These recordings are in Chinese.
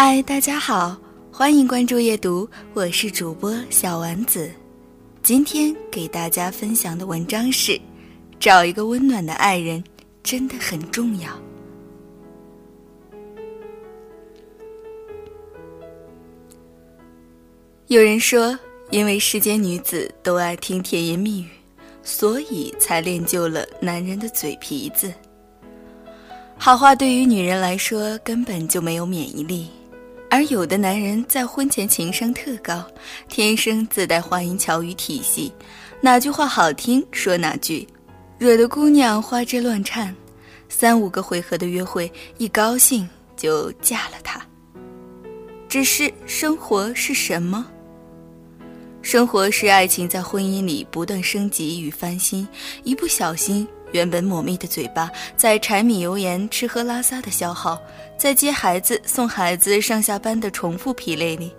嗨，大家好，欢迎关注夜读，我是主播小丸子。今天给大家分享的文章是：找一个温暖的爱人真的很重要。有人说，因为世间女子都爱听甜言蜜语，所以才练就了男人的嘴皮子。好话对于女人来说根本就没有免疫力，而有的男人在婚前情商特高，天生自带花言巧语体系，哪句话好听说哪句，惹得姑娘花枝乱颤，三五个回合的约会，一高兴就嫁了他。只是生活是什么？生活是爱情在婚姻里不断升级与翻新，一不小心。原本抹密的嘴巴，在柴米油盐、吃喝拉撒的消耗，在接孩子、送孩子上下班的重复疲累里，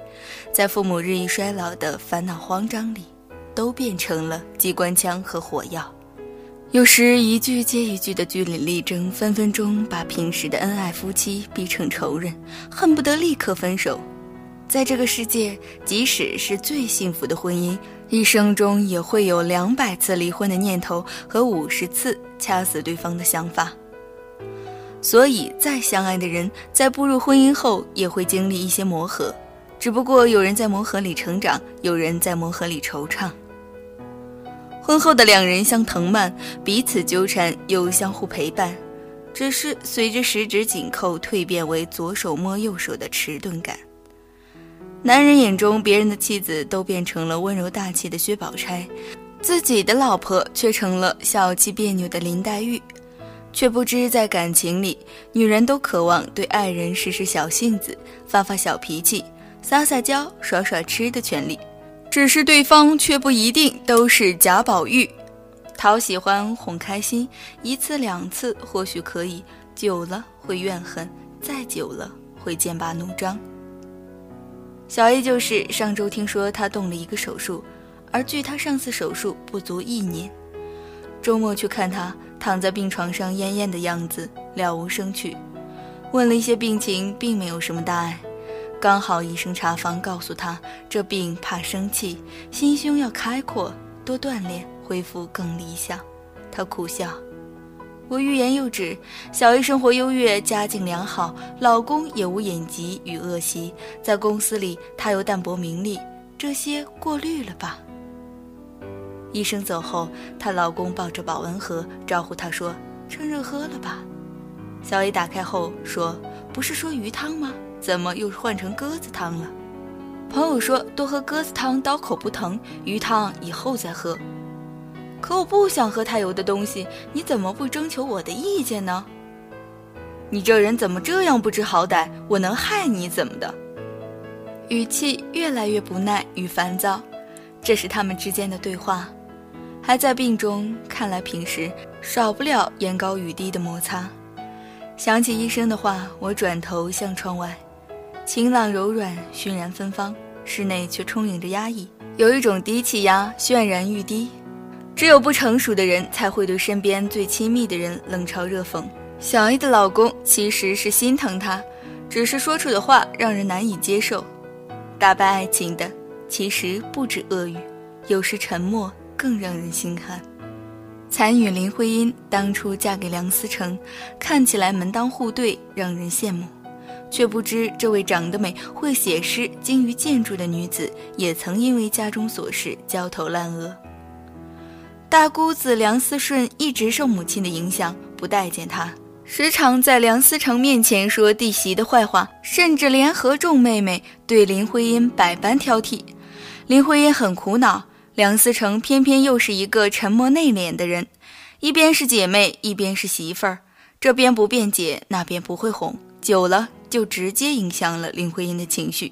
在父母日益衰老的烦恼慌张里，都变成了机关枪和火药。有时一句接一句的据理力争，分分钟把平时的恩爱夫妻逼成仇人，恨不得立刻分手。在这个世界，即使是最幸福的婚姻。一生中也会有两百次离婚的念头和五十次掐死对方的想法，所以再相爱的人在步入婚姻后也会经历一些磨合，只不过有人在磨合里成长，有人在磨合里惆怅。婚后的两人像藤蔓，彼此纠缠又相互陪伴，只是随着十指紧扣蜕变为左手摸右手的迟钝感。男人眼中，别人的妻子都变成了温柔大气的薛宝钗，自己的老婆却成了小气别扭的林黛玉，却不知在感情里，女人都渴望对爱人使使小性子、发发小脾气、撒撒娇、耍耍痴的权利，只是对方却不一定都是贾宝玉，讨喜欢、哄开心，一次两次或许可以，久了会怨恨，再久了会剑拔弩张。小 A 就是上周听说他动了一个手术，而距他上次手术不足一年。周末去看他，躺在病床上恹恹的样子，了无生趣。问了一些病情，并没有什么大碍。刚好医生查房告诉他，这病怕生气，心胸要开阔，多锻炼，恢复更理想。他苦笑。我欲言又止。小 A 生活优越，家境良好，老公也无眼疾与恶习，在公司里她有淡泊名利，这些过滤了吧？医生走后，她老公抱着保温盒招呼她说：“趁热喝了吧。”小 A 打开后说：“不是说鱼汤吗？怎么又换成鸽子汤了？”朋友说：“多喝鸽子汤刀口不疼，鱼汤以后再喝。”可我不想喝太油的东西，你怎么不征求我的意见呢？你这人怎么这样不知好歹？我能害你怎么的？语气越来越不耐与烦躁，这是他们之间的对话。还在病中，看来平时少不了言高语低的摩擦。想起医生的话，我转头向窗外，晴朗柔软，熏然芬芳，室内却充盈着压抑，有一种低气压渲然欲滴。只有不成熟的人才会对身边最亲密的人冷嘲热讽。小 A 的老公其实是心疼她，只是说出的话让人难以接受。打败爱情的其实不止恶语，有时沉默更让人心寒。才女林徽因当初嫁给梁思成，看起来门当户对，让人羡慕，却不知这位长得美、会写诗、精于建筑的女子，也曾因为家中琐事焦头烂额。大姑子梁思顺一直受母亲的影响，不待见她，时常在梁思成面前说弟媳的坏话，甚至连合众妹妹对林徽因百般挑剔。林徽因很苦恼，梁思成偏偏又是一个沉默内敛的人，一边是姐妹，一边是媳妇儿，这边不辩解，那边不会哄，久了就直接影响了林徽因的情绪。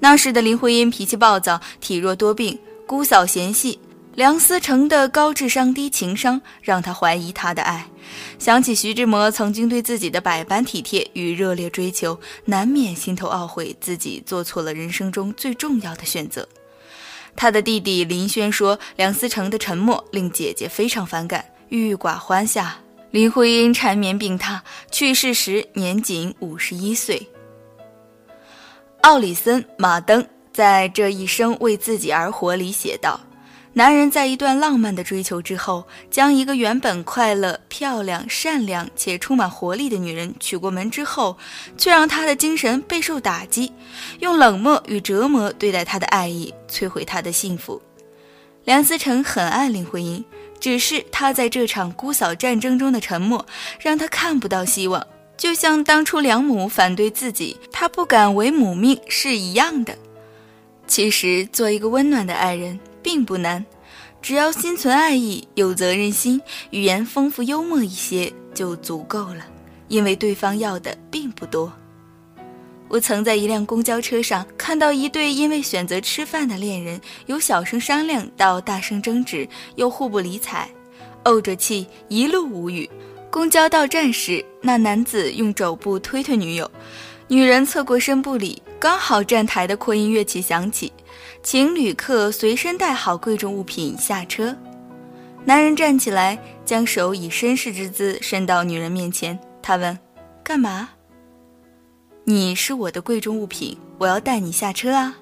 那时的林徽因脾气暴躁，体弱多病，姑嫂嫌隙。梁思成的高智商低情商让他怀疑他的爱，想起徐志摩曾经对自己的百般体贴与热烈追求，难免心头懊悔自己做错了人生中最重要的选择。他的弟弟林轩说，梁思成的沉默令姐姐非常反感，郁郁寡欢下，林徽因缠绵病榻，去世时年仅五十一岁。奥里森·马登在这一生为自己而活里写道。男人在一段浪漫的追求之后，将一个原本快乐、漂亮、善良且充满活力的女人娶过门之后，却让她的精神备受打击，用冷漠与折磨对待她的爱意，摧毁她的幸福。梁思成很爱林徽因，只是他在这场姑嫂战争中的沉默，让他看不到希望，就像当初梁母反对自己，他不敢违母命是一样的。其实，做一个温暖的爱人。并不难，只要心存爱意、有责任心、语言丰富幽默一些就足够了。因为对方要的并不多。我曾在一辆公交车上看到一对因为选择吃饭的恋人，由小声商量到大声争执，又互不理睬，怄着气，一路无语。公交到站时，那男子用肘部推推女友，女人侧过身不理。刚好站台的扩音乐器响起。请旅客随身带好贵重物品下车。男人站起来，将手以绅士之姿伸到女人面前。他问：“干嘛？”“你是我的贵重物品，我要带你下车啊。”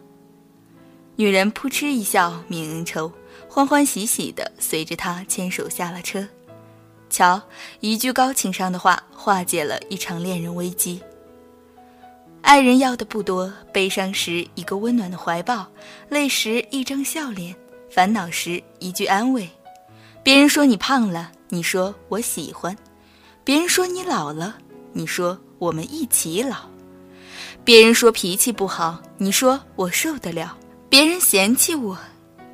女人扑哧一笑，泯恩仇，欢欢喜喜地随着他牵手下了车。瞧，一句高情商的话，化解了一场恋人危机。爱人要的不多，悲伤时一个温暖的怀抱，累时一张笑脸，烦恼时一句安慰。别人说你胖了，你说我喜欢；别人说你老了，你说我们一起老；别人说脾气不好，你说我受得了；别人嫌弃我，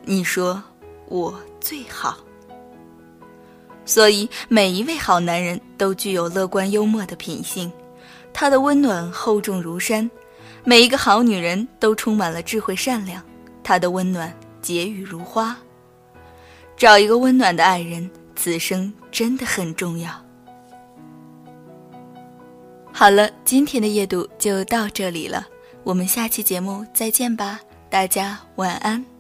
你说我最好。所以，每一位好男人都具有乐观幽默的品性。她的温暖厚重如山，每一个好女人都充满了智慧善良。她的温暖解语如花。找一个温暖的爱人，此生真的很重要。好了，今天的夜读就到这里了，我们下期节目再见吧，大家晚安。